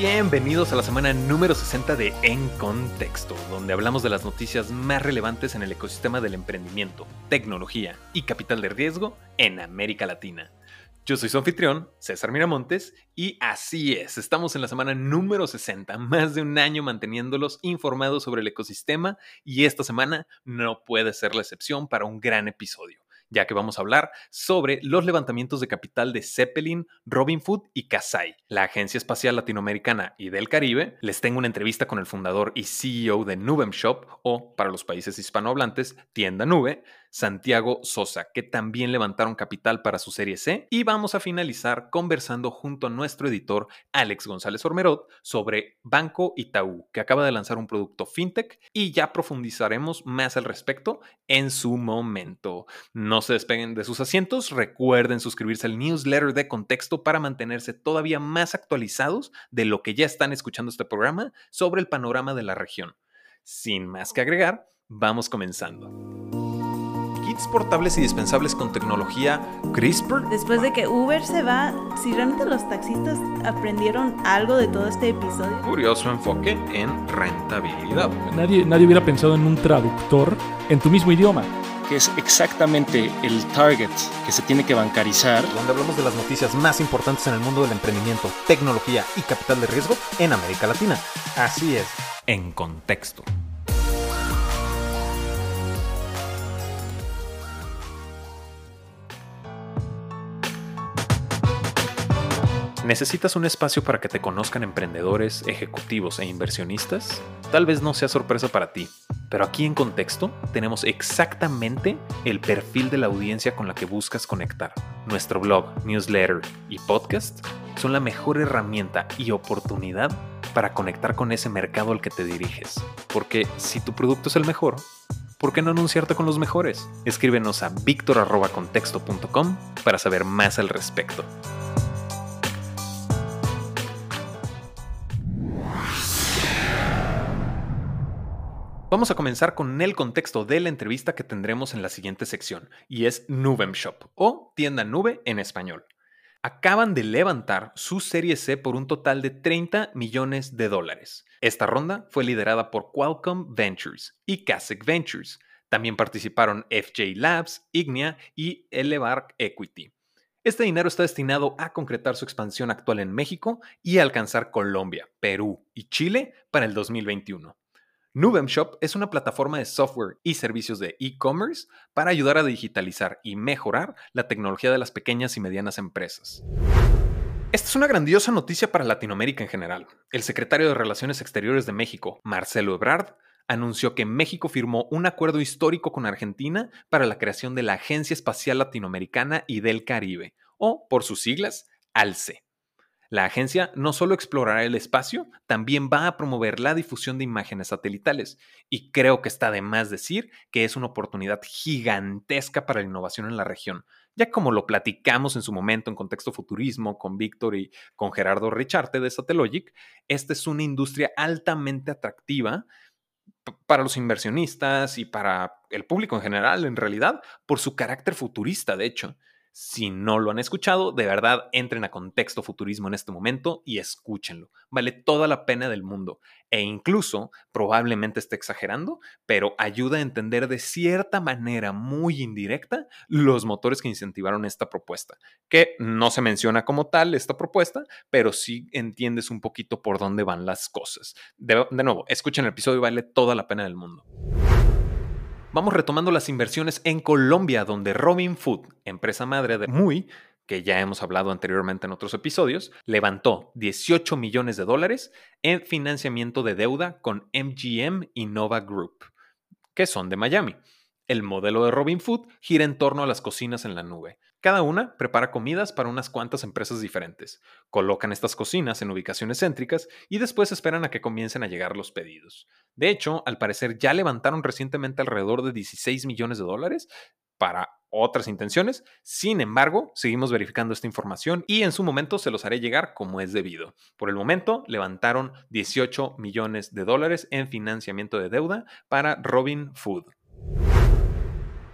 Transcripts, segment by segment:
Bienvenidos a la semana número 60 de En Contexto, donde hablamos de las noticias más relevantes en el ecosistema del emprendimiento, tecnología y capital de riesgo en América Latina. Yo soy su anfitrión, César Miramontes, y así es, estamos en la semana número 60, más de un año manteniéndolos informados sobre el ecosistema y esta semana no puede ser la excepción para un gran episodio ya que vamos a hablar sobre los levantamientos de capital de Zeppelin, Robin Food y Kasai, la Agencia Espacial Latinoamericana y del Caribe. Les tengo una entrevista con el fundador y CEO de Nubem Shop, o para los países hispanohablantes, Tienda Nube, Santiago Sosa, que también levantaron capital para su serie C. Y vamos a finalizar conversando junto a nuestro editor Alex González Ormerod sobre Banco Itaú, que acaba de lanzar un producto fintech y ya profundizaremos más al respecto en su momento. No se despeguen de sus asientos, recuerden suscribirse al newsletter de contexto para mantenerse todavía más actualizados de lo que ya están escuchando este programa sobre el panorama de la región. Sin más que agregar, vamos comenzando kits portables y dispensables con tecnología CRISPR. Después de que Uber se va, si realmente los taxistas aprendieron algo de todo este episodio. Curioso enfoque en rentabilidad. Nadie, nadie hubiera pensado en un traductor en tu mismo idioma que es exactamente el target que se tiene que bancarizar. Donde hablamos de las noticias más importantes en el mundo del emprendimiento, tecnología y capital de riesgo en América Latina. Así es, en contexto. ¿Necesitas un espacio para que te conozcan emprendedores, ejecutivos e inversionistas? Tal vez no sea sorpresa para ti, pero aquí en contexto tenemos exactamente el perfil de la audiencia con la que buscas conectar. Nuestro blog, newsletter y podcast son la mejor herramienta y oportunidad para conectar con ese mercado al que te diriges. Porque si tu producto es el mejor, ¿por qué no anunciarte con los mejores? Escríbenos a victor.contexto.com para saber más al respecto. Vamos a comenzar con el contexto de la entrevista que tendremos en la siguiente sección, y es Nubem Shop, o tienda nube en español. Acaban de levantar su serie C por un total de 30 millones de dólares. Esta ronda fue liderada por Qualcomm Ventures y Kasek Ventures. También participaron FJ Labs, Ignia y Elevark Equity. Este dinero está destinado a concretar su expansión actual en México y alcanzar Colombia, Perú y Chile para el 2021. Nubem Shop es una plataforma de software y servicios de e-commerce para ayudar a digitalizar y mejorar la tecnología de las pequeñas y medianas empresas. Esta es una grandiosa noticia para Latinoamérica en general. El secretario de Relaciones Exteriores de México, Marcelo Ebrard, anunció que México firmó un acuerdo histórico con Argentina para la creación de la Agencia Espacial Latinoamericana y del Caribe, o por sus siglas, ALCE. La agencia no solo explorará el espacio, también va a promover la difusión de imágenes satelitales. Y creo que está de más decir que es una oportunidad gigantesca para la innovación en la región. Ya como lo platicamos en su momento en contexto futurismo con Víctor y con Gerardo Richarte de Satellogic, esta es una industria altamente atractiva para los inversionistas y para el público en general, en realidad, por su carácter futurista, de hecho. Si no lo han escuchado, de verdad entren a Contexto Futurismo en este momento y escúchenlo. Vale toda la pena del mundo. E incluso, probablemente esté exagerando, pero ayuda a entender de cierta manera muy indirecta los motores que incentivaron esta propuesta. Que no se menciona como tal esta propuesta, pero sí entiendes un poquito por dónde van las cosas. De, de nuevo, escuchen el episodio vale toda la pena del mundo. Vamos retomando las inversiones en Colombia, donde Robin Food, empresa madre de Muy, que ya hemos hablado anteriormente en otros episodios, levantó 18 millones de dólares en financiamiento de deuda con MGM Innova Group, que son de Miami. El modelo de Robin Food gira en torno a las cocinas en la nube. Cada una prepara comidas para unas cuantas empresas diferentes. Colocan estas cocinas en ubicaciones céntricas y después esperan a que comiencen a llegar los pedidos. De hecho, al parecer ya levantaron recientemente alrededor de 16 millones de dólares para otras intenciones. Sin embargo, seguimos verificando esta información y en su momento se los haré llegar como es debido. Por el momento, levantaron 18 millones de dólares en financiamiento de deuda para Robin Food.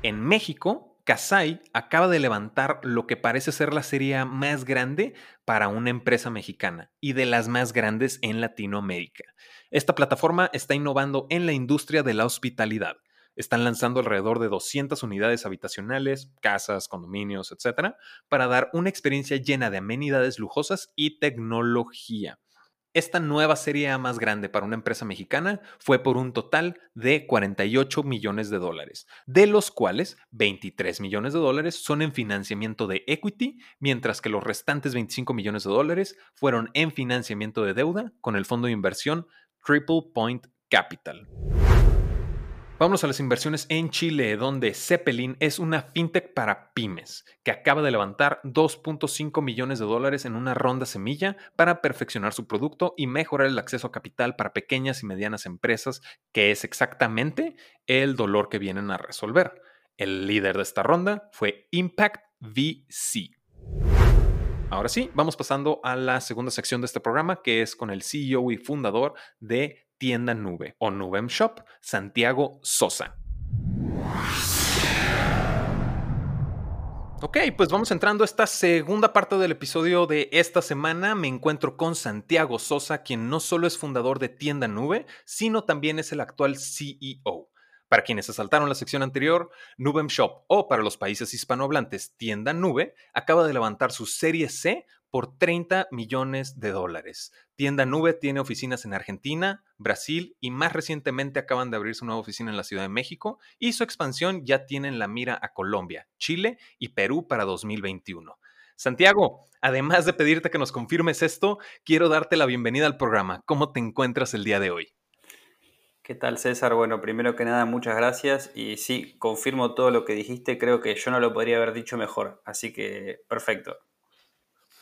En México, Kasai acaba de levantar lo que parece ser la serie más grande para una empresa mexicana y de las más grandes en Latinoamérica. Esta plataforma está innovando en la industria de la hospitalidad. Están lanzando alrededor de 200 unidades habitacionales, casas, condominios, etcétera, para dar una experiencia llena de amenidades lujosas y tecnología. Esta nueva serie A más grande para una empresa mexicana fue por un total de 48 millones de dólares, de los cuales 23 millones de dólares son en financiamiento de equity, mientras que los restantes 25 millones de dólares fueron en financiamiento de deuda con el fondo de inversión Triple Point Capital. Vamos a las inversiones en Chile, donde Zeppelin es una fintech para pymes que acaba de levantar 2.5 millones de dólares en una ronda semilla para perfeccionar su producto y mejorar el acceso a capital para pequeñas y medianas empresas, que es exactamente el dolor que vienen a resolver. El líder de esta ronda fue Impact VC. Ahora sí, vamos pasando a la segunda sección de este programa, que es con el CEO y fundador de tienda nube o Nubem Shop, Santiago Sosa. Ok, pues vamos entrando a esta segunda parte del episodio de esta semana. Me encuentro con Santiago Sosa, quien no solo es fundador de Tienda Nube, sino también es el actual CEO. Para quienes se saltaron la sección anterior, Nubem Shop o para los países hispanohablantes Tienda Nube acaba de levantar su serie C por 30 millones de dólares. Tienda Nube tiene oficinas en Argentina, Brasil y más recientemente acaban de abrir su nueva oficina en la Ciudad de México y su expansión ya tiene en la mira a Colombia, Chile y Perú para 2021. Santiago, además de pedirte que nos confirmes esto, quiero darte la bienvenida al programa. ¿Cómo te encuentras el día de hoy? ¿Qué tal César? Bueno, primero que nada, muchas gracias y sí, confirmo todo lo que dijiste, creo que yo no lo podría haber dicho mejor, así que perfecto.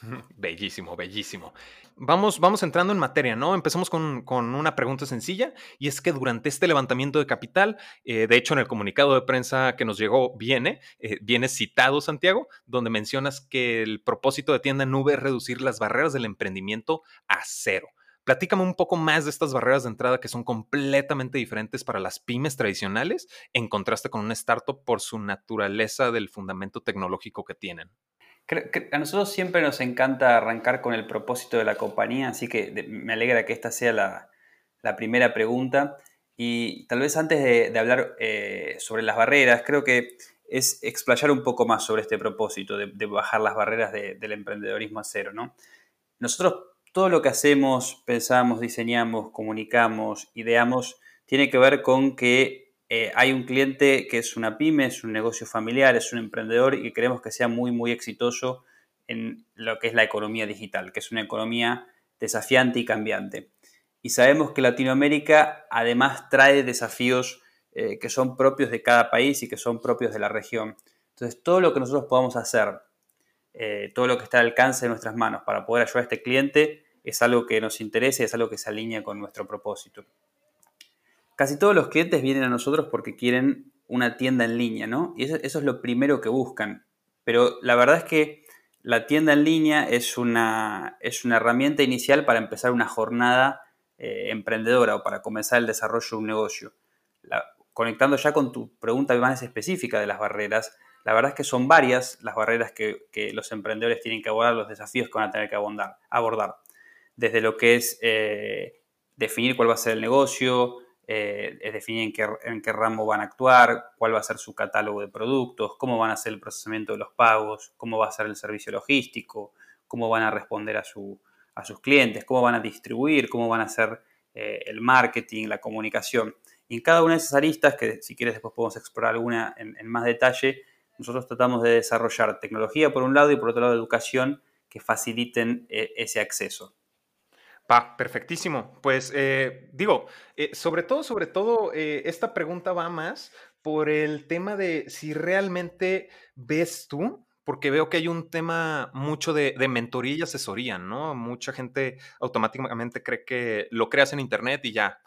Bellísimo, bellísimo. Vamos, vamos entrando en materia, ¿no? Empezamos con, una pregunta sencilla y es que durante este levantamiento de capital, eh, de hecho en el comunicado de prensa que nos llegó viene, eh, viene citado Santiago, donde mencionas que el propósito de tienda nube es reducir las barreras del emprendimiento a cero. Platícame un poco más de estas barreras de entrada que son completamente diferentes para las pymes tradicionales en contraste con una startup por su naturaleza del fundamento tecnológico que tienen a nosotros siempre nos encanta arrancar con el propósito de la compañía, así que me alegra que esta sea la, primera pregunta. Y tal vez antes de, hablar eh, sobre las barreras, creo que es explayar un poco más sobre este propósito de, bajar las barreras del emprendedorismo a cero. ¿no? Nosotros todo lo que hacemos, pensamos, diseñamos, comunicamos, ideamos, tiene que ver con que eh, hay un cliente que es una pyme, es un negocio familiar, es un emprendedor y queremos que sea muy, muy exitoso en lo que es la economía digital, que es una economía desafiante y cambiante. Y sabemos que Latinoamérica además trae desafíos eh, que son propios de cada país y que son propios de la región. Entonces, todo lo que nosotros podamos hacer, eh, todo lo que está al alcance de nuestras manos para poder ayudar a este cliente, es algo que nos interesa y es algo que se alinea con nuestro propósito. Casi todos los clientes vienen a nosotros porque quieren una tienda en línea, ¿no? Y eso, es lo primero que buscan. Pero la verdad es que la tienda en línea es una, es una herramienta inicial para empezar una jornada eh, emprendedora o para comenzar el desarrollo de un negocio. conectando ya con tu pregunta más específica de las barreras, la verdad es que son varias las barreras que, los emprendedores tienen que abordar, los desafíos que van a tener que abordar. Desde lo que es eh, definir cuál va a ser el negocio, eh, es definir en qué, en qué ramo van a actuar, cuál va a ser su catálogo de productos, cómo van a hacer el procesamiento de los pagos, cómo va a ser el servicio logístico, cómo van a responder a, su, a sus clientes, cómo van a distribuir, cómo van a hacer eh, el marketing, la comunicación. Y en cada una de esas aristas, que si quieres después podemos explorar alguna en, más detalle, nosotros tratamos de desarrollar tecnología por un lado y por otro lado educación que faciliten eh, ese acceso. Va, perfectísimo. Pues eh, digo, eh, sobre todo, sobre todo, eh, esta pregunta va más por el tema de si realmente ves tú, porque veo que hay un tema mucho de, mentoría y asesoría, ¿no? Mucha gente automáticamente cree que lo creas en Internet y ya.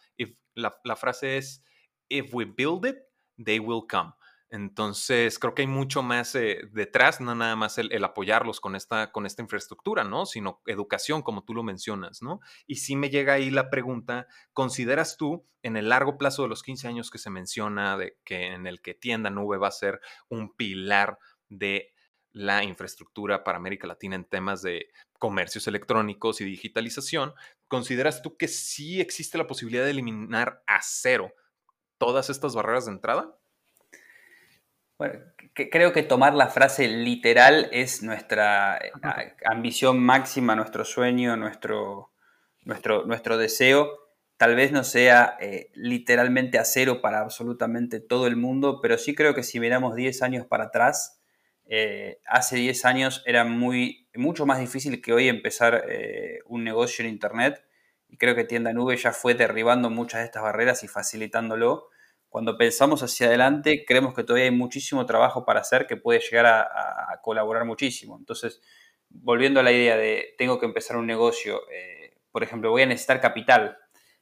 la, frase es, if we build it, they will come. Entonces, creo que hay mucho más eh, detrás, no nada más el, apoyarlos con esta, con esta infraestructura, ¿no? Sino educación, como tú lo mencionas, ¿no? Y sí me llega ahí la pregunta, ¿consideras tú en el largo plazo de los 15 años que se menciona, de que en el que Tienda Nube va a ser un pilar de la infraestructura para América Latina en temas de comercios electrónicos y digitalización, ¿consideras tú que sí existe la posibilidad de eliminar a cero todas estas barreras de entrada? Bueno, creo que tomar la frase literal es nuestra eh, ambición máxima, nuestro sueño, nuestro, nuestro, nuestro deseo. Tal vez no sea eh, literalmente a cero para absolutamente todo el mundo, pero sí creo que si miramos 10 años para atrás, eh, hace 10 años era muy, mucho más difícil que hoy empezar un negocio en Internet. Y creo que Tienda Nube ya fue derribando muchas de estas barreras y facilitándolo cuando pensamos hacia adelante, creemos que todavía hay muchísimo trabajo para hacer que puede llegar a, colaborar muchísimo. Entonces, volviendo a la idea de tengo que empezar un negocio, eh, por ejemplo, voy a necesitar capital.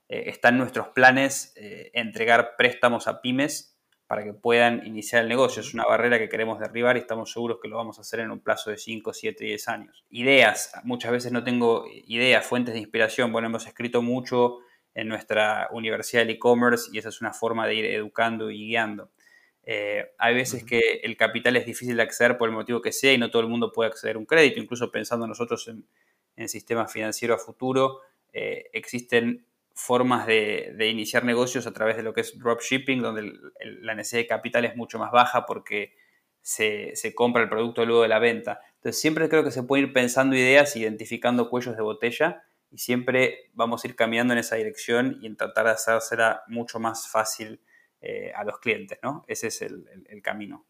Eh, está en nuestros planes eh, entregar préstamos a pymes para que puedan iniciar el negocio. Es una barrera que queremos derribar y estamos seguros que lo vamos a hacer en un plazo de 5, 7, 10 años. Ideas. Muchas veces no tengo ideas, fuentes de inspiración. Bueno, hemos escrito mucho en nuestra universidad del e-commerce y esa es una forma de ir educando y guiando. Eh, hay veces que el capital es difícil de acceder por el motivo que sea y no todo el mundo puede acceder a un crédito, incluso pensando nosotros en, en sistemas financieros a futuro, eh, existen formas de, iniciar negocios a través de lo que es dropshipping, donde la necesidad de capital es mucho más baja porque se, se, compra el producto luego de la venta. Entonces siempre creo que se puede ir pensando ideas, identificando cuellos de botella y siempre vamos a ir cambiando en esa dirección y en tratar de hacérsela mucho más fácil eh, a los clientes, ¿no? Ese es el, camino.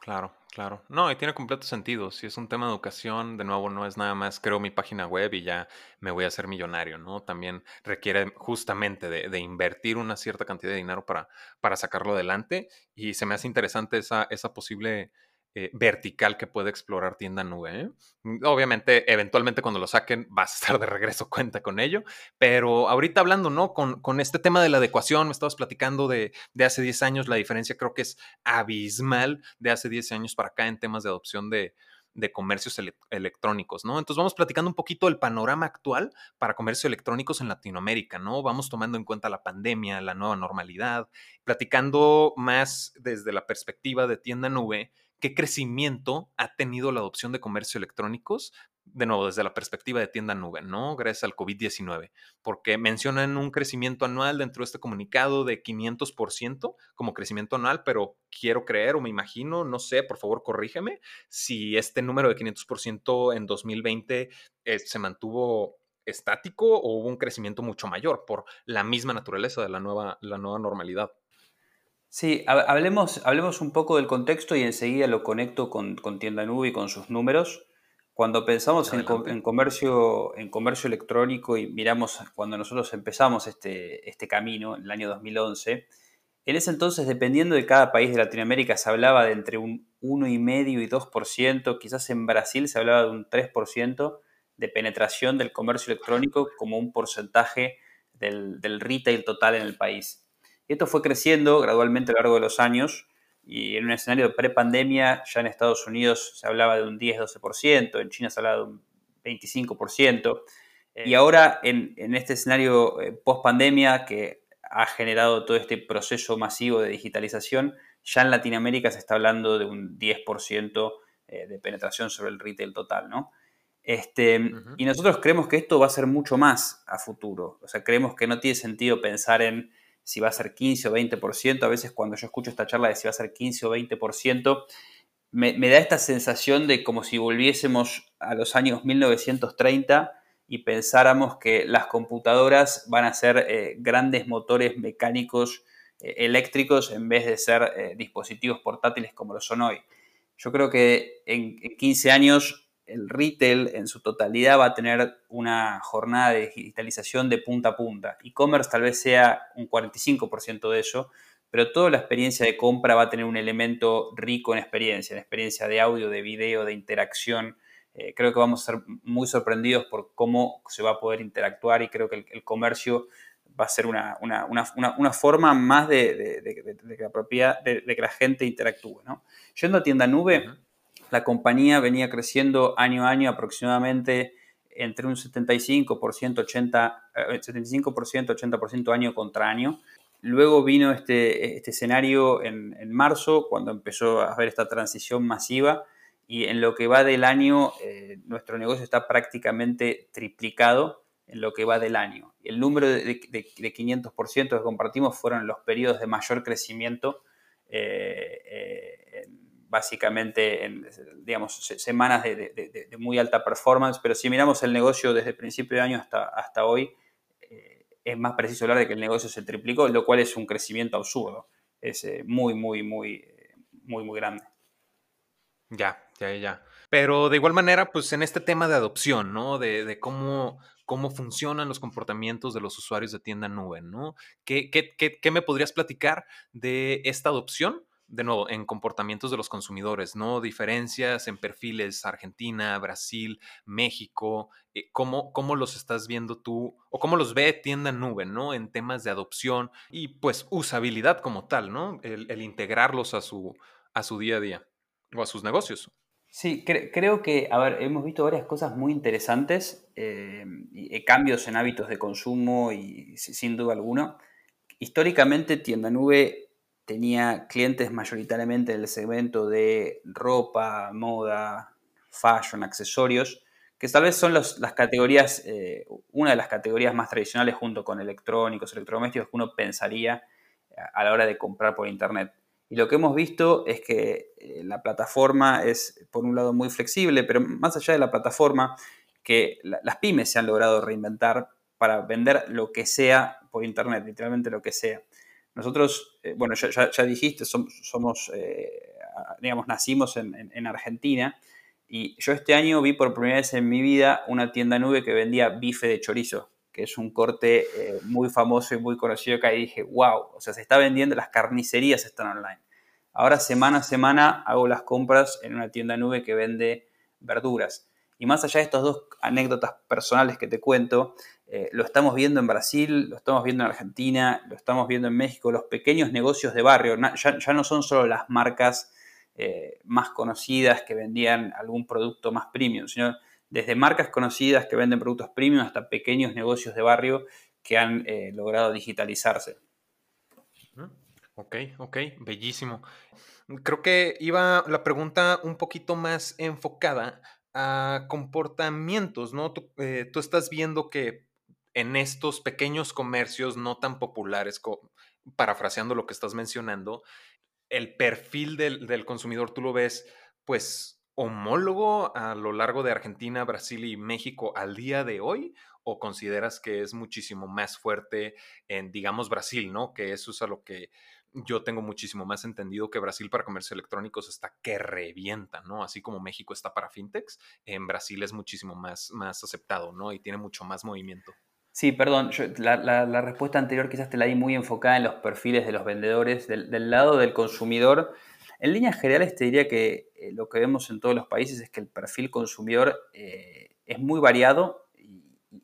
Claro, claro. No, y tiene completo sentido. Si es un tema de educación, de nuevo, no es nada más creo mi página web y ya me voy a hacer millonario, ¿no? También requiere justamente de, invertir una cierta cantidad de dinero para, para sacarlo adelante y se me hace interesante esa, esa posible eh, vertical que puede explorar tienda nube. Mm, obviamente, eventualmente cuando lo saquen vas a estar de regreso, cuenta con ello. Pero ahorita hablando, ¿no? Con, con este tema de la adecuación, me estabas platicando de, de, hace 10 años, la diferencia creo que es abismal de hace 10 años para acá en temas de adopción de, de comercios electrónicos, ¿no? Entonces vamos platicando un poquito el panorama actual para comercios electrónicos en Latinoamérica, ¿no? Vamos tomando en cuenta la pandemia, la nueva normalidad, platicando más desde la perspectiva de tienda nube qué crecimiento ha tenido la adopción de comercio electrónicos, de nuevo, desde la perspectiva de tienda nube, ¿no? Gracias al COVID-19, porque mencionan un crecimiento anual dentro de este comunicado de 500% como crecimiento anual, pero quiero creer o me imagino, no sé, por favor corrígeme, si este número de 500% en 2020 eh, se mantuvo estático o hubo un crecimiento mucho mayor por la misma naturaleza de la nueva, la nueva normalidad. Sí, hablemos, hablemos un poco del contexto y enseguida lo conecto con, Tienda Nube y con sus números. Cuando pensamos en, comercio, en comercio electrónico y miramos cuando nosotros empezamos este, este camino, en el año 2011, en ese entonces, dependiendo de cada país de Latinoamérica, se hablaba de entre un 1,5 y 2%, quizás en Brasil se hablaba de un 3% de penetración del comercio electrónico como un porcentaje del, del retail total en el país. Y esto fue creciendo gradualmente a lo largo de los años y en un escenario de pre-pandemia ya en Estados Unidos se hablaba de un 10-12%, en China se hablaba de un 25%. Y ahora en, este escenario eh, post-pandemia que ha generado todo este proceso masivo de digitalización, ya en Latinoamérica se está hablando de un 10% eh, de penetración sobre el retail total, ¿no? Este, Y nosotros creemos que esto va a ser mucho más a futuro. O sea, creemos que no tiene sentido pensar en si va a ser 15 o 20%. A veces cuando yo escucho esta charla de si va a ser 15 o 20%, me, me da esta sensación de como si volviésemos a los años 1930 y pensáramos que las computadoras van a ser eh, grandes motores mecánicos eh, eléctricos en vez de ser eh, dispositivos portátiles como lo son hoy. Yo creo que en, en 15 años el retail en su totalidad va a tener una jornada de digitalización de punta a punta. E-commerce tal vez sea un 45% de eso, pero toda la experiencia de compra va a tener un elemento rico en experiencia, en experiencia de audio, de video, de interacción. Eh, creo que vamos a ser muy sorprendidos por cómo se va a poder interactuar y creo que el, comercio va a ser una, forma más de, que la propiedad, de, que la gente interactúe. ¿no? Yendo a tienda nube, la compañía venía creciendo año a año aproximadamente entre un 75%, 80, 75%, 80% año contra año. Luego vino este, este escenario en, marzo, cuando empezó a haber esta transición masiva y en lo que va del año, eh, nuestro negocio está prácticamente triplicado en lo que va del año. El número de, de, 500% que compartimos fueron los periodos de mayor crecimiento, eh, eh, básicamente en digamos, semanas de, muy alta performance, pero si miramos el negocio desde el principio de año hasta, hasta hoy, es más preciso hablar de que el negocio se triplicó, lo cual es un crecimiento absurdo. Es muy, muy, muy, muy, muy grande. Ya, ya, ya. Pero de igual manera, pues en este tema de adopción, ¿no? De, cómo, cómo funcionan los comportamientos de los usuarios de tienda nube, ¿no? ¿Qué, qué, qué, me podrías platicar de esta adopción? De nuevo, en comportamientos de los consumidores, ¿no? Diferencias en perfiles Argentina, Brasil, México, eh, ¿cómo, ¿cómo, los estás viendo tú o cómo los ve tienda nube, ¿no? En temas de adopción y pues usabilidad como tal, ¿no? El, integrarlos a su, a su día a día o a sus negocios. Sí, creo que, a ver, hemos visto varias cosas muy interesantes, eh, y, cambios en hábitos de consumo y sin duda alguna. Históricamente Tienda Nube tenía clientes mayoritariamente en el segmento de ropa, moda, fashion, accesorios, que tal vez son las categorías, eh, una de las categorías más tradicionales junto con electrónicos, electrodomésticos que uno pensaría a la hora de comprar por internet. Y lo que hemos visto es que eh, la plataforma es, por un lado, muy flexible, pero más allá de la plataforma, que las pymes se han logrado reinventar para vender lo que sea por Internet, literalmente lo que sea. Nosotros, eh, bueno, ya, dijiste, somos, eh, digamos, nacimos en, Argentina y yo este año vi por primera vez en mi vida una tienda nube que vendía bife de chorizo que es un corte eh, muy famoso y muy conocido que ahí dije, wow, o sea, se está vendiendo, las carnicerías están online. Ahora semana a semana hago las compras en una tienda nube que vende verduras. Y más allá de estas dos anécdotas personales que te cuento, eh, lo estamos viendo en Brasil, lo estamos viendo en Argentina, lo estamos viendo en México, los pequeños negocios de barrio, ya, no son solo las marcas eh, más conocidas que vendían algún producto más premium, sino desde marcas conocidas que venden productos premium hasta pequeños negocios de barrio que han eh, logrado digitalizarse. Ok, ok, bellísimo. Creo que iba la pregunta un poquito más enfocada a comportamientos, ¿no? Tú, eh, estás viendo que en estos pequeños comercios no tan populares, parafraseando lo que estás mencionando, el perfil del, del consumidor tú lo ves, pues homólogo a lo largo de Argentina, Brasil y México al día de hoy? ¿O consideras que es muchísimo más fuerte en, digamos, Brasil, ¿no? Que eso es a lo que yo tengo muchísimo más entendido que Brasil para comercio electrónicos está que revienta, ¿no? Así como México está para fintechs, en Brasil es muchísimo más, más aceptado, ¿no? Y tiene mucho más movimiento. Sí, perdón, la, respuesta anterior quizás te la di muy enfocada en los perfiles de los vendedores. del lado del consumidor, en líneas generales te diría que eh, lo que vemos en todos los países es que el perfil consumidor eh, es muy variado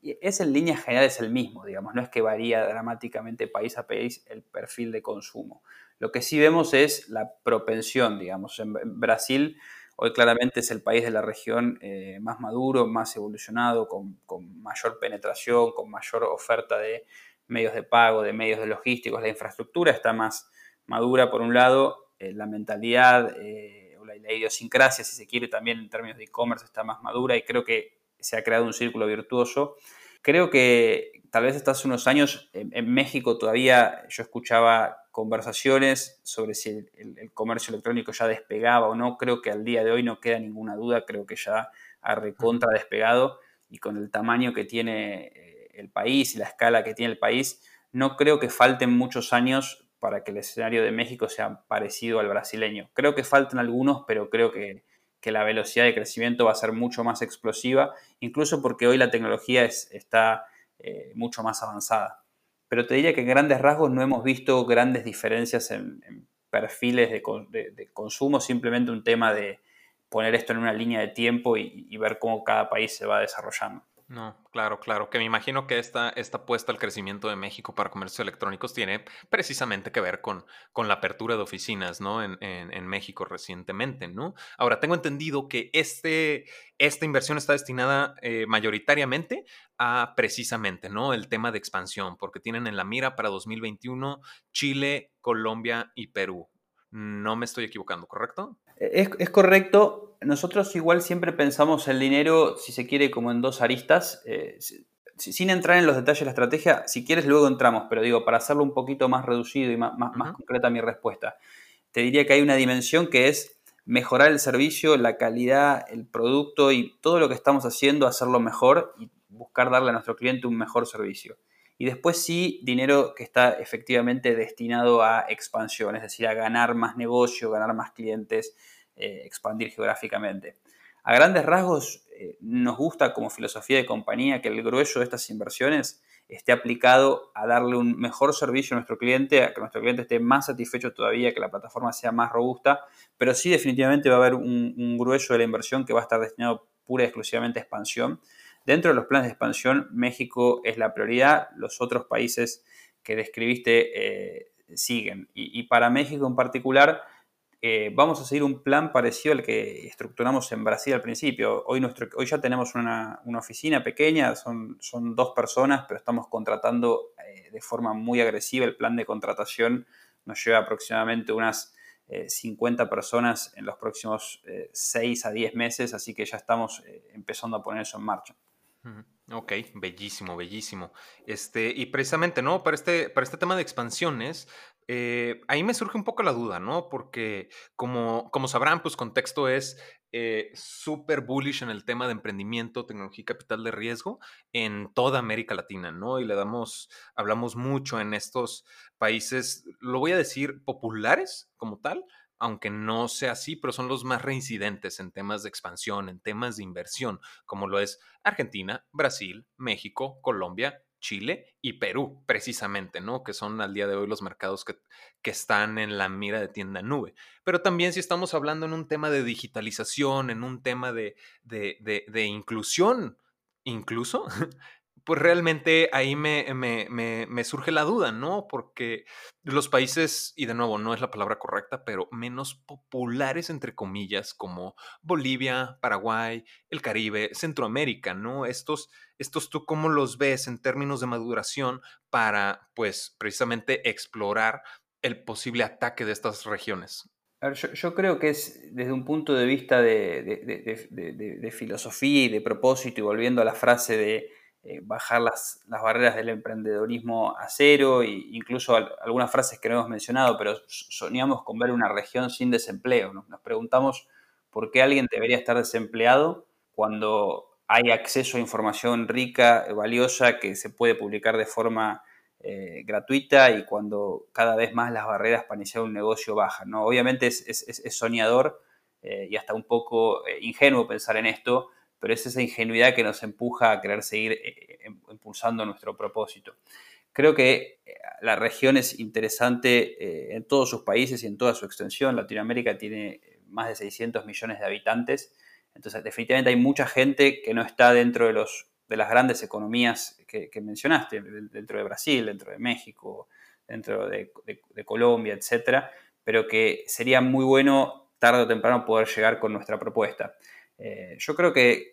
es en líneas generales el mismo, digamos, no es que varía dramáticamente país a país el perfil de consumo. Lo que sí vemos es la propensión, digamos, en Brasil hoy claramente es el país de la región eh, más maduro, más evolucionado, con, con mayor penetración, con mayor oferta de medios de pago, de medios de logísticos, la infraestructura está más madura por un lado eh, la mentalidad eh, o la, idiosincrasia, si se quiere, también en términos de e-commerce está más madura y creo que se ha creado un círculo virtuoso. Creo que tal vez hasta hace unos años en, México todavía yo escuchaba conversaciones sobre si el, comercio electrónico ya despegaba o no. Creo que al día de hoy no queda ninguna duda, creo que ya ha recontra despegado y con el tamaño que tiene eh, el país y la escala que tiene el país, no creo que falten muchos años para que el escenario de México sea parecido al brasileño. Creo que faltan algunos, pero creo que, la velocidad de crecimiento va a ser mucho más explosiva, incluso porque hoy la tecnología está eh, mucho más avanzada. Pero te diría que en grandes rasgos no hemos visto grandes diferencias en, perfiles de, consumo, simplemente un tema de poner esto en una línea de tiempo y, ver cómo cada país se va desarrollando. No, claro, claro, que me imagino que esta, esta apuesta al crecimiento de México para comercios electrónicos tiene precisamente que ver con, con la apertura de oficinas, ¿no? En, en- en México recientemente, ¿no? Ahora, tengo entendido que este, esta inversión está destinada eh, mayoritariamente a precisamente, ¿no? El tema de expansión, porque tienen en la mira para 2021 Chile, Colombia y Perú. No me estoy equivocando, ¿correcto? Es, es correcto. Nosotros igual siempre pensamos el dinero, si se quiere, como en dos aristas. Eh, si- sin entrar en los detalles de la estrategia, si quieres luego entramos, pero digo, para hacerlo un poquito más reducido y más, más- más concreta mi respuesta, te diría que hay una dimensión que es mejorar el servicio, la calidad, el producto y todo lo que estamos haciendo, hacerlo mejor y buscar darle a nuestro cliente un mejor servicio. Y después sí, dinero que está efectivamente destinado a expansión, es decir, a ganar más negocio, ganar más clientes, eh, expandir geográficamente. A grandes rasgos, eh, nos gusta como filosofía de compañía que el grueso de estas inversiones esté aplicado a darle un mejor servicio a nuestro cliente, a que nuestro cliente esté más satisfecho todavía, que la plataforma sea más robusta, pero sí definitivamente va a haber un, grueso de la inversión que va a estar destinado pura y exclusivamente a expansión. Dentro de los planes de expansión, México es la prioridad, los otros países que describiste eh, siguen. Y para México en particular, eh, vamos a seguir un plan parecido al que estructuramos en Brasil al principio. Hoy, nuestro, hoy ya tenemos una, oficina pequeña, son, dos personas, pero estamos contratando eh, de forma muy agresiva. El plan de contratación nos lleva aproximadamente unas eh, 50 personas en los próximos 6 a 10 meses, así que ya estamos eh, empezando a poner eso en marcha. Ok, bellísimo, bellísimo. Este, y precisamente, ¿no? Para este, para este tema de expansiones, eh, ahí me surge un poco la duda, ¿no? Porque como, como sabrán, pues contexto es eh, súper bullish en el tema de emprendimiento, tecnología y capital de riesgo en toda América Latina, ¿no? Y le damos, hablamos mucho en estos países, lo voy a decir, populares como tal, aunque no sea así, pero son los más reincidentes en temas de expansión, en temas de inversión, como lo es Argentina, Brasil, México, Colombia, Chile y Perú, precisamente, ¿no? Que son al día de hoy los mercados que, que, están en la mira de tienda nube. Pero también si estamos hablando en un tema de digitalización, en un tema de, de, de, de inclusión, incluso, pues realmente ahí me, me, me, surge la duda, ¿no? Porque los países, y de nuevo, no es la palabra correcta, pero menos populares, entre comillas, como Bolivia, Paraguay, el Caribe, Centroamérica, ¿no? Estos, estos tú cómo los ves en términos de maduración para, pues, precisamente explorar el posible ataque de estas regiones. A ver, yo, yo, creo que es desde un punto de vista de, de, de, de filosofía y de propósito, y volviendo a la frase de eh, bajar las, las, barreras del emprendedorismo a cero, e incluso al, algunas frases que no hemos mencionado, pero soñamos con ver una región sin desempleo. ¿no? Nos preguntamos por qué alguien debería estar desempleado cuando hay acceso a información rica, valiosa, que se puede publicar de forma eh, gratuita y cuando cada vez más las barreras para iniciar un negocio bajan. ¿no? Obviamente es, es, soñador eh, y hasta un poco ingenuo pensar en esto, pero es esa ingenuidad que nos empuja a querer seguir eh, impulsando nuestro propósito. Creo que eh, la región es interesante eh, en todos sus países y en toda su extensión. Latinoamérica tiene más de 600 millones de habitantes, entonces definitivamente hay mucha gente que no está dentro de, los, de las grandes economías que, mencionaste, dentro de Brasil, dentro de México, dentro de, Colombia, etcétera, pero que sería muy bueno tarde o temprano poder llegar con nuestra propuesta. Eh, yo creo que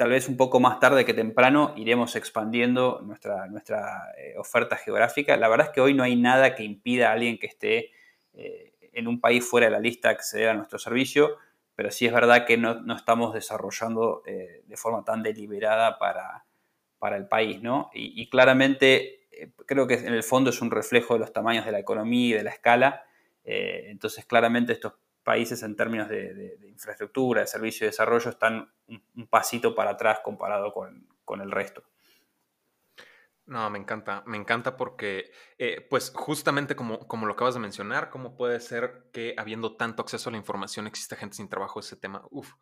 tal vez un poco más tarde que temprano iremos expandiendo nuestra, nuestra eh, oferta geográfica. La verdad es que hoy no hay nada que impida a alguien que esté eh, en un país fuera de la lista acceder a nuestro servicio, pero sí es verdad que no, no estamos desarrollando eh, de forma tan deliberada para, para el país. ¿no? Y, claramente creo que en el fondo es un reflejo de los tamaños de la economía y de la escala. Entonces claramente estos países en términos de, infraestructura, de servicio y desarrollo están un, pasito para atrás comparado con, con, el resto. No, me encanta, me encanta porque, eh, pues justamente como, como lo acabas de mencionar, ¿cómo puede ser que habiendo tanto acceso a la información existe gente sin trabajo? Ese tema, uff,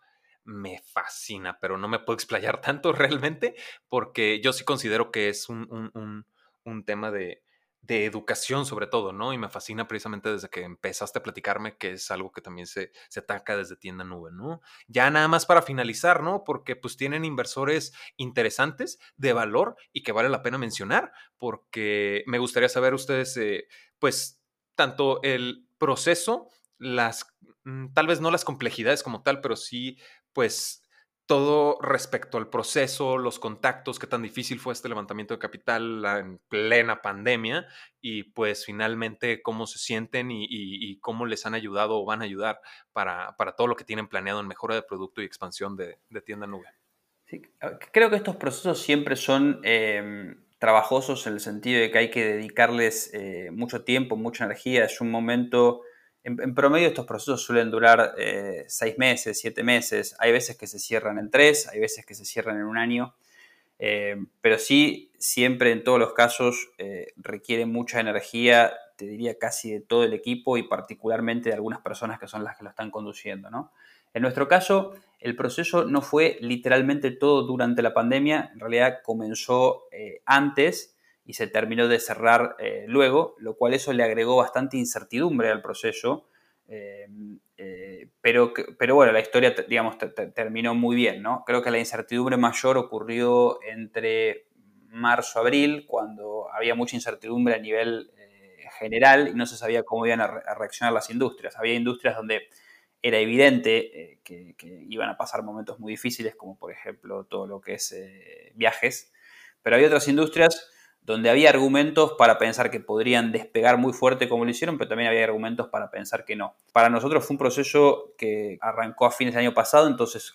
me fascina, pero no me puedo explayar tanto realmente porque yo sí considero que es un, un, un tema de, de educación sobre todo, ¿no? Y me fascina precisamente desde que empezaste a platicarme que es algo que también se, se ataca desde tienda nube, ¿no? Ya nada más para finalizar, ¿no? Porque pues tienen inversores interesantes de valor y que vale la pena mencionar, porque me gustaría saber ustedes, eh, pues, tanto el proceso, las, mm, tal vez no las complejidades como tal, pero sí, pues, todo respecto al proceso, los contactos, qué tan difícil fue este levantamiento de capital en plena pandemia y pues finalmente cómo se sienten y, cómo les han ayudado o van a ayudar para, todo lo que tienen planeado en mejora de producto y expansión de, tienda nube. creo que estos procesos siempre son em, trabajosos en el sentido de que hay que dedicarles eh, mucho tiempo, mucha energía. Es un momento en, promedio estos procesos suelen durar eh, seis meses, siete meses. Hay veces que se cierran en tres, hay veces que se cierran en un año. Eh, pero sí, siempre en todos los casos eh, requiere mucha energía, te diría casi de todo el equipo y particularmente de algunas personas que son las que lo están conduciendo. En nuestro caso, el proceso no fue literalmente todo durante la pandemia, en realidad comenzó antes y se terminó de cerrar eh, luego, lo cual eso le agregó bastante incertidumbre al proceso. Eh, eh, pero, pero bueno, la historia, digamos, terminó muy bien, ¿no? Creo que la incertidumbre mayor ocurrió entre marzo-abril, cuando había mucha incertidumbre a nivel general y no se sabía cómo iban a, reaccionar las industrias. Había industrias donde era evidente que, que, iban a pasar momentos muy difíciles, como por ejemplo todo lo que es viajes, pero había otras industrias donde había argumentos para pensar que podrían despegar muy fuerte como lo hicieron, pero también había argumentos para pensar que no. Para nosotros fue un proceso que arrancó a fines del año pasado, entonces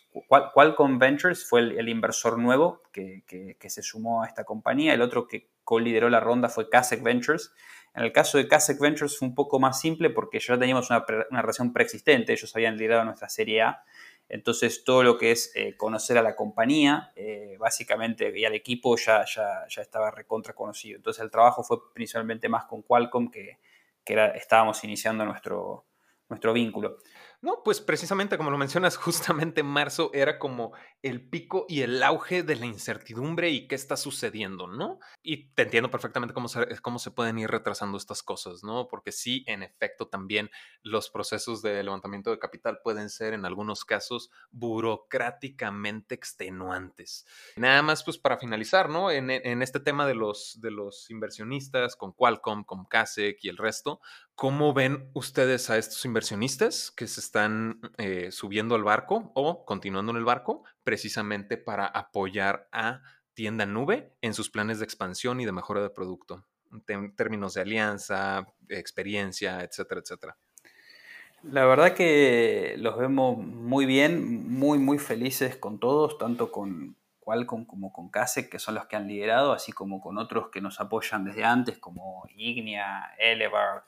Qualcomm Ventures fue el, inversor nuevo que, se sumó a esta compañía, el otro que co-lideró la ronda fue Kasek Ventures. En el caso de Kasek Ventures fue un poco más simple porque ya teníamos una, una relación preexistente, ellos habían liderado nuestra serie A entonces, todo lo que es eh, conocer a la compañía, eh, básicamente, y al equipo ya, ya, ya, estaba recontra conocido. Entonces, el trabajo fue principalmente más con Qualcomm, que, que estábamos iniciando nuestro, nuestro vínculo. No, pues precisamente como lo mencionas, justamente marzo era como el pico y el auge de la incertidumbre y qué está sucediendo, ¿no? Y te entiendo perfectamente cómo se, cómo se pueden ir retrasando estas cosas, ¿no? Porque sí, en efecto, también los procesos de levantamiento de capital pueden ser en algunos casos burocráticamente extenuantes. Nada más, pues para finalizar, ¿no? En, en este tema de los, de los inversionistas con Qualcomm, con Kasek y el resto, ¿cómo ven ustedes a estos inversionistas que se están eh, subiendo al barco o continuando en el barco precisamente para apoyar a tienda nube en sus planes de expansión y de mejora de producto, en términos de alianza, experiencia, etcétera, etcétera. La verdad que los vemos muy bien, muy, muy felices con todos, tanto con Qualcomm como con CASEC, que son los que han liderado, así como con otros que nos apoyan desde antes, como Ignia, Elevar,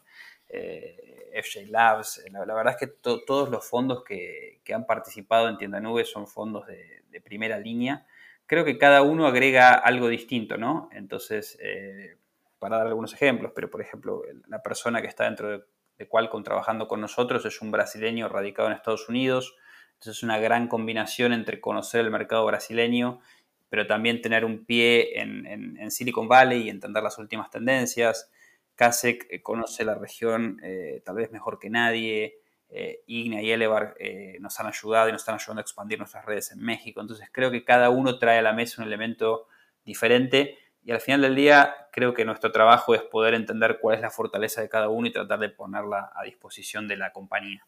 eh, FJ Labs. La, verdad es que todos los fondos que, han participado en Tienda Nube son fondos de, primera línea. Creo que cada uno agrega algo distinto, ¿no? Entonces, eh, para dar algunos ejemplos, pero por ejemplo, la persona que está dentro de, de Qualcomm trabajando con nosotros es un brasileño radicado en Estados Unidos. Entonces, es una gran combinación entre conocer el mercado brasileño pero también tener un pie en Silicon Valley y entender las últimas tendencias. Kasek eh, conoce la región eh, tal vez mejor que nadie. Eh, Ignea y Elevar nos han ayudado y nos están ayudando a expandir nuestras redes en México. Entonces creo que cada uno trae a la mesa un elemento diferente y al final del día creo que nuestro trabajo es poder entender cuál es la fortaleza de cada uno y tratar de ponerla a disposición de la compañía.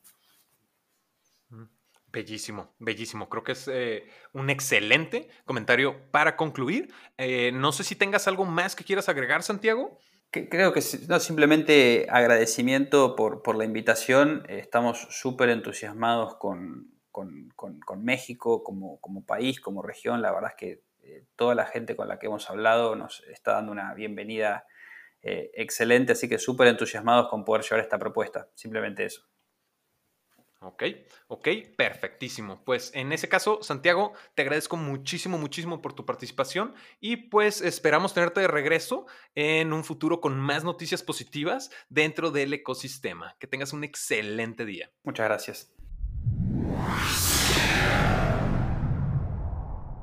Mm, bellísimo, bellísimo. Creo que es un excelente comentario para concluir. no sé si tengas algo más que quieras agregar, Santiago. Creo que no, simplemente agradecimiento por, la invitación. Estamos súper entusiasmados con, México como, país, como región. La verdad es que eh, toda la gente con la que hemos hablado nos está dando una bienvenida eh, excelente, así que súper entusiasmados con poder llevar esta propuesta. Simplemente eso. Ok, ok, perfectísimo. Pues en ese caso, Santiago, te agradezco muchísimo, muchísimo por tu participación y pues esperamos tenerte de regreso en un futuro con más noticias positivas dentro del ecosistema. Que tengas un excelente día. Muchas gracias.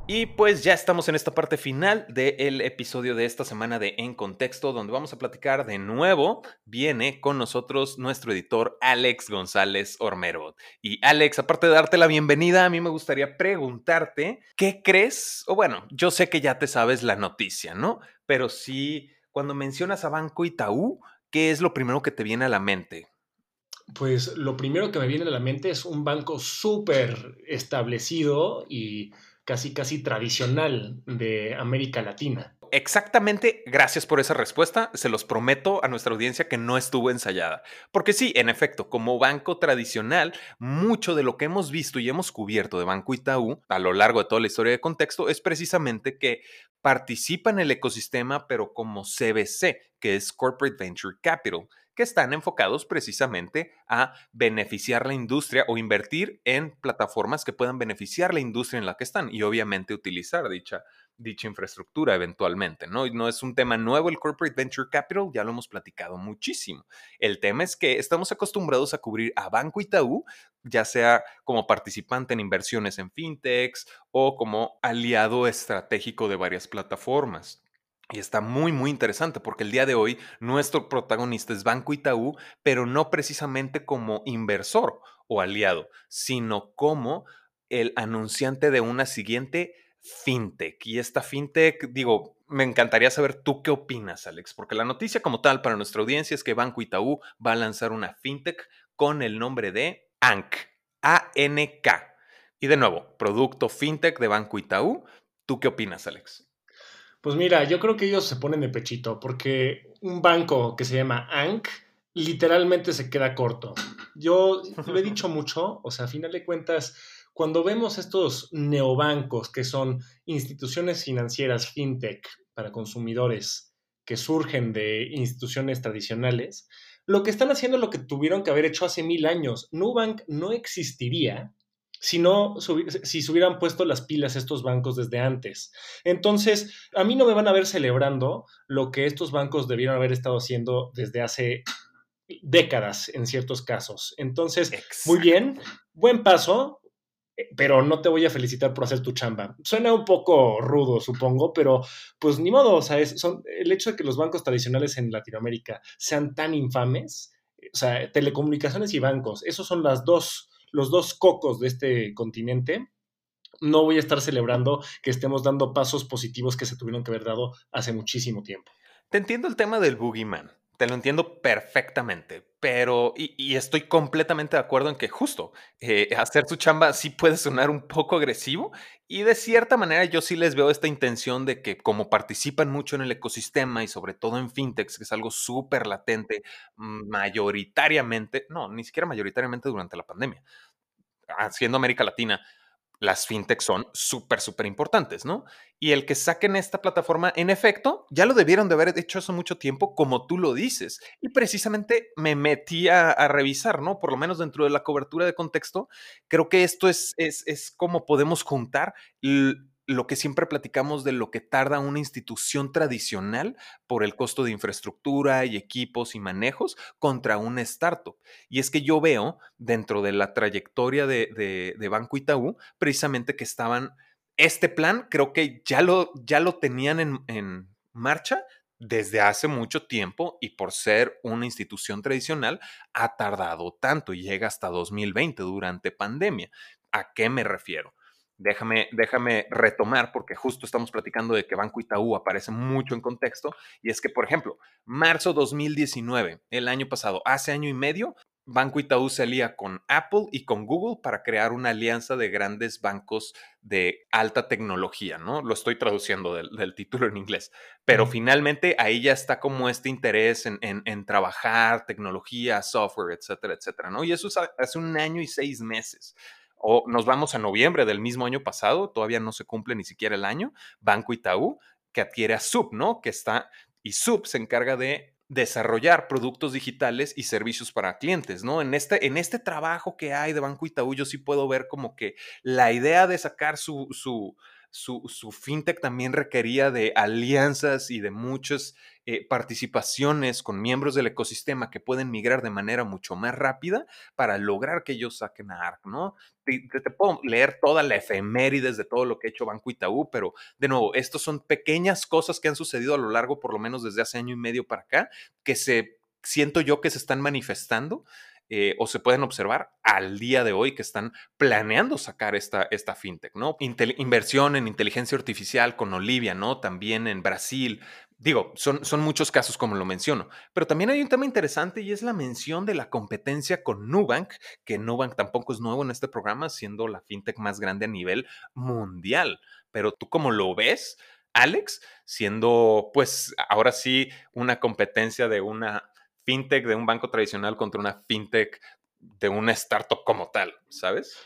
Y pues ya estamos en esta parte final del episodio de esta semana de En Contexto, donde vamos a platicar de nuevo. Viene con nosotros nuestro editor Alex González Ormero. Y Alex, aparte de darte la bienvenida, a mí me gustaría preguntarte, ¿qué crees? O bueno, yo sé que ya te sabes la noticia, ¿no? Pero sí, cuando mencionas a Banco Itaú, ¿qué es lo primero que te viene a la mente? Pues lo primero que me viene a la mente es un banco súper establecido y casi, casi tradicional de América Latina. Exactamente, gracias por esa respuesta. Se los prometo a nuestra audiencia que no estuvo ensayada. Porque sí, en efecto, como banco tradicional, mucho de lo que hemos visto y hemos cubierto de Banco Itaú a lo largo de toda la historia de contexto es precisamente que participa en el ecosistema, pero como CBC, que es Corporate Venture Capital que están enfocados precisamente a beneficiar la industria o invertir en plataformas que puedan beneficiar la industria en la que están y obviamente utilizar dicha, dicha infraestructura eventualmente, ¿no? No es un tema nuevo el Corporate Venture Capital, ya lo hemos platicado muchísimo. El tema es que estamos acostumbrados a cubrir a Banco Itaú, ya sea como participante en inversiones en fintechs o como aliado estratégico de varias plataformas. Y está muy, muy interesante porque el día de hoy nuestro protagonista es Banco Itaú, pero no precisamente como inversor o aliado, sino como el anunciante de una siguiente fintech. Y esta fintech, digo, me encantaría saber tú qué opinas, Alex, porque la noticia como tal para nuestra audiencia es que Banco Itaú va a lanzar una fintech con el nombre de ANC, A-N-K. Y de nuevo, producto fintech de Banco Itaú. ¿Tú qué opinas, Alex? Pues mira, yo creo que ellos se ponen de pechito porque un banco que se llama ANC literalmente se queda corto. Yo lo he dicho mucho, o sea, a final de cuentas, cuando vemos estos neobancos que son instituciones financieras fintech para consumidores que surgen de instituciones tradicionales, lo que están haciendo es lo que tuvieron que haber hecho hace mil años. Nubank no existiría si no, si se hubieran puesto las pilas estos bancos desde antes. Entonces, a mí no me van a ver celebrando lo que estos bancos debieron haber estado haciendo desde hace décadas en ciertos casos. Entonces, muy bien, buen paso, pero no te voy a felicitar por hacer tu chamba. Suena un poco rudo, supongo, pero pues ni modo, o sea, son, el hecho de que los bancos tradicionales en Latinoamérica sean tan infames, o sea, telecomunicaciones y bancos, esos son las dos los dos cocos de este continente, no voy a estar celebrando que estemos dando pasos positivos que se tuvieron que haber dado hace muchísimo tiempo. Te entiendo el tema del boogeyman. Te lo entiendo perfectamente, pero y, estoy completamente de acuerdo en que justo eh, hacer su chamba sí puede sonar un poco agresivo y de cierta manera yo sí les veo esta intención de que como participan mucho en el ecosistema y sobre todo en fintechs, que es algo súper latente, mayoritariamente, no, ni siquiera mayoritariamente durante la pandemia, haciendo América Latina, las fintechs son súper, súper importantes, ¿no? Y el que saquen esta plataforma, en efecto, ya lo debieron de haber hecho hace mucho tiempo, como tú lo dices. Y precisamente me metí a, revisar, ¿no? Por lo menos dentro de la cobertura de contexto, creo que esto es, es, es como podemos juntar lo que siempre platicamos de lo que tarda una institución tradicional por el costo de infraestructura y equipos y manejos contra una startup. Y es que yo veo dentro de la trayectoria de, Banco Itaú precisamente que estaban, este plan creo que ya lo, ya lo tenían en, en marcha desde hace mucho tiempo y por ser una institución tradicional ha tardado tanto y llega hasta 2020 durante pandemia. ¿A qué me refiero? Déjame, déjame retomar porque justo estamos platicando de que Banco Itaú aparece mucho en contexto y es que, por ejemplo, marzo 2019, el año pasado, hace año y medio, Banco Itaú se alía con Apple y con Google para crear una alianza de grandes bancos de alta tecnología, ¿no? Lo estoy traduciendo del, título en inglés, pero finalmente ahí ya está como este interés en, en, trabajar tecnología, software, etcétera, etcétera, ¿no? Y eso hace un año y seis meses. O nos vamos a noviembre del mismo año pasado, todavía no se cumple ni siquiera el año, Banco Itaú, que adquiere a Sub, ¿no? Que está, y Sub se encarga de desarrollar productos digitales y servicios para clientes, ¿no? En este, en este trabajo que hay de Banco Itaú, yo sí puedo ver como que la idea de sacar su, su, su, fintech también requería de alianzas y de muchas eh, participaciones con miembros del ecosistema que pueden migrar de manera mucho más rápida para lograr que ellos saquen a ARC, ¿no? Te, puedo leer toda la efemérides de todo lo que ha hecho Banco Itaú, pero de nuevo, estos son pequeñas cosas que han sucedido a lo largo, por lo menos desde hace año y medio para acá, que se siento yo que se están manifestando eh, o se pueden observar al día de hoy que están planeando sacar esta, esta fintech, ¿no? inversión en inteligencia artificial con Olivia, ¿no? También en Brasil. Digo, son, son muchos casos como lo menciono, pero también hay un tema interesante y es la mención de la competencia con Nubank, que Nubank tampoco es nuevo en este programa, siendo la fintech más grande a nivel mundial. Pero tú cómo lo ves, Alex, siendo pues ahora sí una competencia de una fintech de un banco tradicional contra una fintech de una startup como tal, ¿sabes?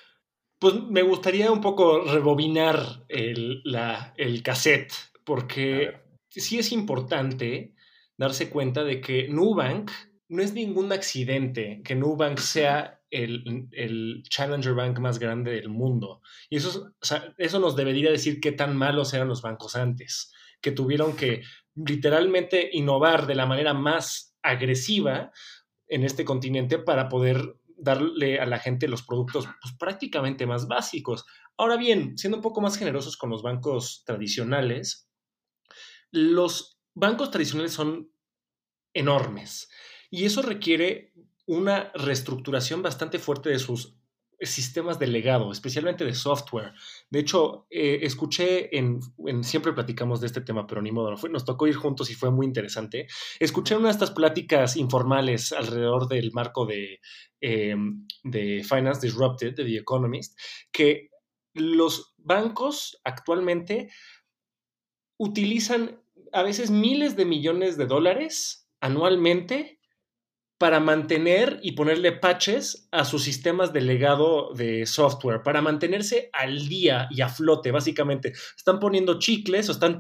Pues me gustaría un poco rebobinar el, la, el cassette, porque sí es importante darse cuenta de que Nubank no es ningún accidente que Nubank sea el, el, Challenger Bank más grande del mundo. Y eso, o sea, eso nos debería decir qué tan malos eran los bancos antes, que tuvieron que literalmente innovar de la manera más agresiva en este continente para poder darle a la gente los productos pues, prácticamente más básicos. Ahora bien, siendo un poco más generosos con los bancos tradicionales, los bancos tradicionales son enormes y eso requiere una reestructuración bastante fuerte de sus sistemas de legado, especialmente de software. De hecho, eh, escuché en, siempre platicamos de este tema, pero ni modo, nos tocó ir juntos y fue muy interesante. Escuché una de estas pláticas informales alrededor del marco de, em, de Finance Disrupted, de The Economist, que los bancos actualmente utilizan a veces miles de millones de dólares anualmente para mantener y ponerle patches a sus sistemas de legado de software, para mantenerse al día y a flote, básicamente. Están poniendo chicles o están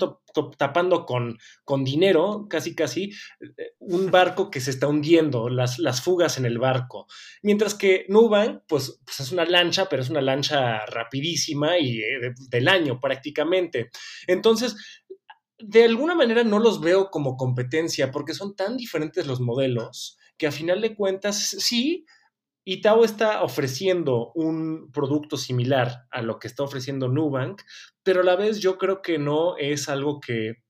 tapando con, con dinero, casi casi, eh, un barco que se está hundiendo, las, las fugas en el barco. Mientras que Nubank, pues, pues es una lancha, pero es una lancha rapidísima y eh, del año prácticamente. Entonces, de alguna manera no los veo como competencia porque son tan diferentes los modelos que a final de cuentas sí, Itaú está ofreciendo un producto similar a lo que está ofreciendo Nubank, pero a la vez yo creo que no es algo que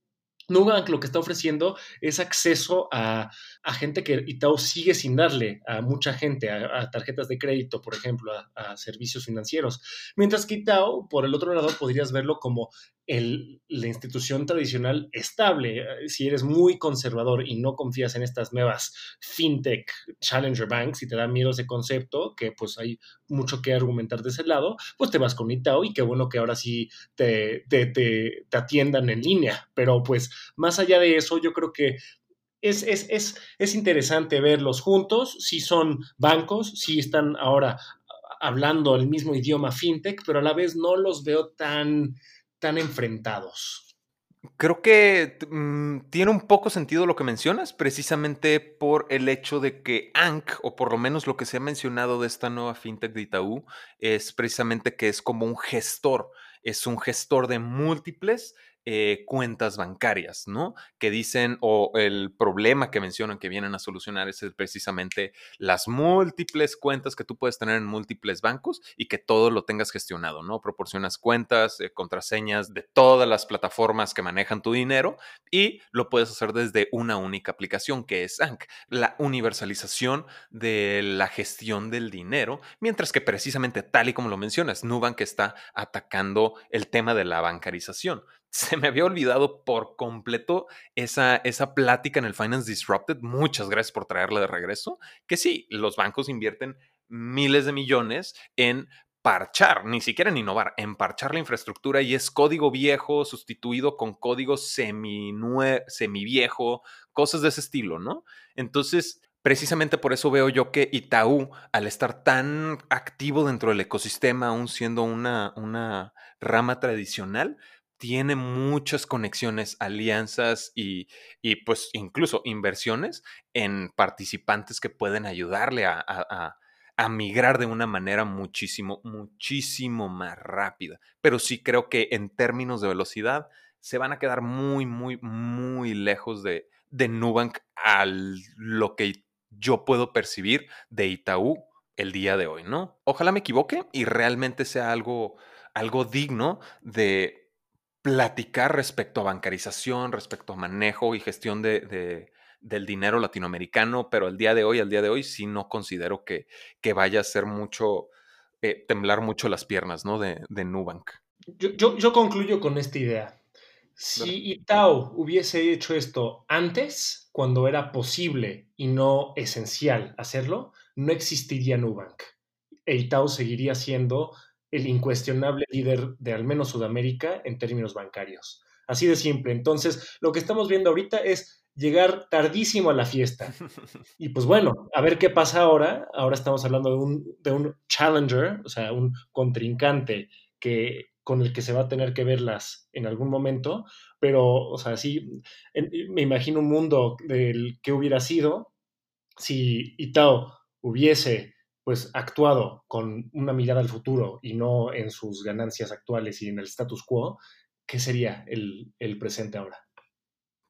Nubank lo que está ofreciendo es acceso a, gente que Itaú sigue sin darle a mucha gente, a, tarjetas de crédito, por ejemplo, a, servicios financieros. Mientras que Itaú, por el otro lado, podrías verlo como la institución tradicional estable. Si eres muy conservador y no confías en estas nuevas fintech challenger banks y te da miedo ese concepto, que pues hay mucho que argumentar de ese lado, pues te vas con Itaú y qué bueno que ahora sí te, te, te, atiendan en línea. Pero pues más allá de eso, yo creo que es, es, es, es, interesante verlos juntos, si son bancos, si están ahora hablando el mismo idioma fintech, pero a la vez no los veo tan tan enfrentados? Creo que mm, tiene un poco sentido lo que mencionas, precisamente por el hecho de que ANC, o por lo menos lo que se ha mencionado de esta nueva fintech de Itaú, es precisamente que es como un gestor, es un gestor de múltiples eh, cuentas bancarias, ¿no? Que dicen, o el problema que mencionan que vienen a solucionar es precisamente las múltiples cuentas que tú puedes tener en múltiples bancos y que todo lo tengas gestionado, ¿no? Proporcionas cuentas, eh, contraseñas de todas las plataformas que manejan tu dinero y lo puedes hacer desde una única aplicación que es ANC, la universalización de la gestión del dinero, mientras que precisamente tal y como lo mencionas, Nubank está atacando el tema de la bancarización se me había olvidado por completo esa, esa plática en el Finance Disrupted. Muchas gracias por traerla de regreso. Que sí, los bancos invierten miles de millones en parchar, ni siquiera en innovar, en parchar la infraestructura y es código viejo sustituido con código semi, semi cosas de ese estilo, ¿no? Entonces, precisamente por eso veo yo que Itaú, al estar tan activo dentro del ecosistema, aún siendo una, una rama tradicional, tiene muchas conexiones, alianzas y, pues incluso inversiones en participantes que pueden ayudarle a, a migrar de una manera muchísimo, muchísimo más rápida. Pero sí creo que en términos de velocidad se van a quedar muy, muy, muy lejos de, de Nubank a lo que yo puedo percibir de Itaú el día de hoy, ¿no? Ojalá me equivoque y realmente sea algo, algo digno de platicar respecto a bancarización, respecto a manejo y gestión de, del dinero latinoamericano, pero el día de hoy, al día de hoy, sí no considero que, que vaya a ser mucho, eh, temblar mucho las piernas, ¿no? De, de Nubank. Yo, yo, concluyo con esta idea. Si Itao hubiese hecho esto antes, cuando era posible y no esencial hacerlo, no existiría Nubank. E Itao seguiría siendo el incuestionable líder de al menos Sudamérica en términos bancarios. Así de simple. Entonces, lo que estamos viendo ahorita es llegar tardísimo a la fiesta. Y pues bueno, a ver qué pasa ahora. Ahora estamos hablando de un, de un challenger, o sea, un contrincante que, con el que se va a tener que verlas en algún momento, pero, o sea, sí, me imagino un mundo del que hubiera sido si Itao hubiese pues actuado con una mirada al futuro y no en sus ganancias actuales y en el status quo, ¿qué sería el, presente ahora?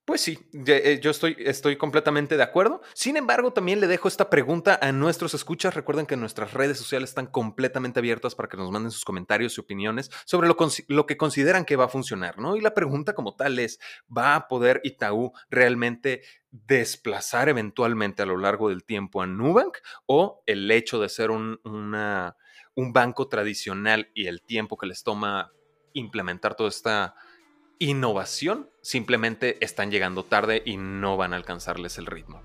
Pues sí, eh, yo estoy, estoy completamente de acuerdo. Sin embargo, también le dejo esta pregunta a nuestros escuchas. Recuerden que nuestras redes sociales están completamente abiertas para que nos manden sus comentarios y opiniones sobre lo, lo que consideran que va a funcionar, ¿no? Y la pregunta como tal es, ¿va a poder Itaú realmente desplazar eventualmente a lo largo del tiempo a Nubank o el hecho de ser un, un banco tradicional y el tiempo que les toma implementar toda esta innovación, simplemente están llegando tarde y no van a alcanzarles el ritmo.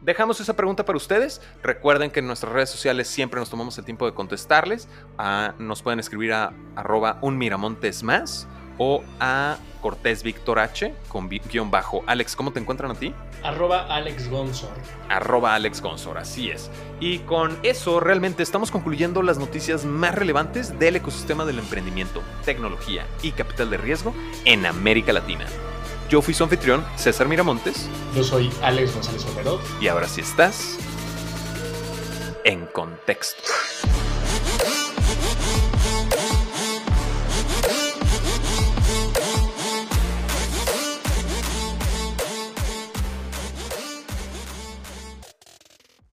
Dejamos esa pregunta para ustedes. Recuerden que en nuestras redes sociales siempre nos tomamos el tiempo de contestarles. Ah, nos pueden escribir a arroba un miramontes más o a Cortés Víctor H con guion bajo. Alex, ¿cómo te encuentran a ti? Arroba Alex Gonzor. Arroba Alex Gonzor, así es. Y con eso realmente estamos concluyendo las noticias más relevantes del ecosistema del emprendimiento, tecnología y capital de riesgo en América Latina. Yo fui su anfitrión, César Miramontes. Yo soy Alex González Romero. Y ahora sí estás en contexto.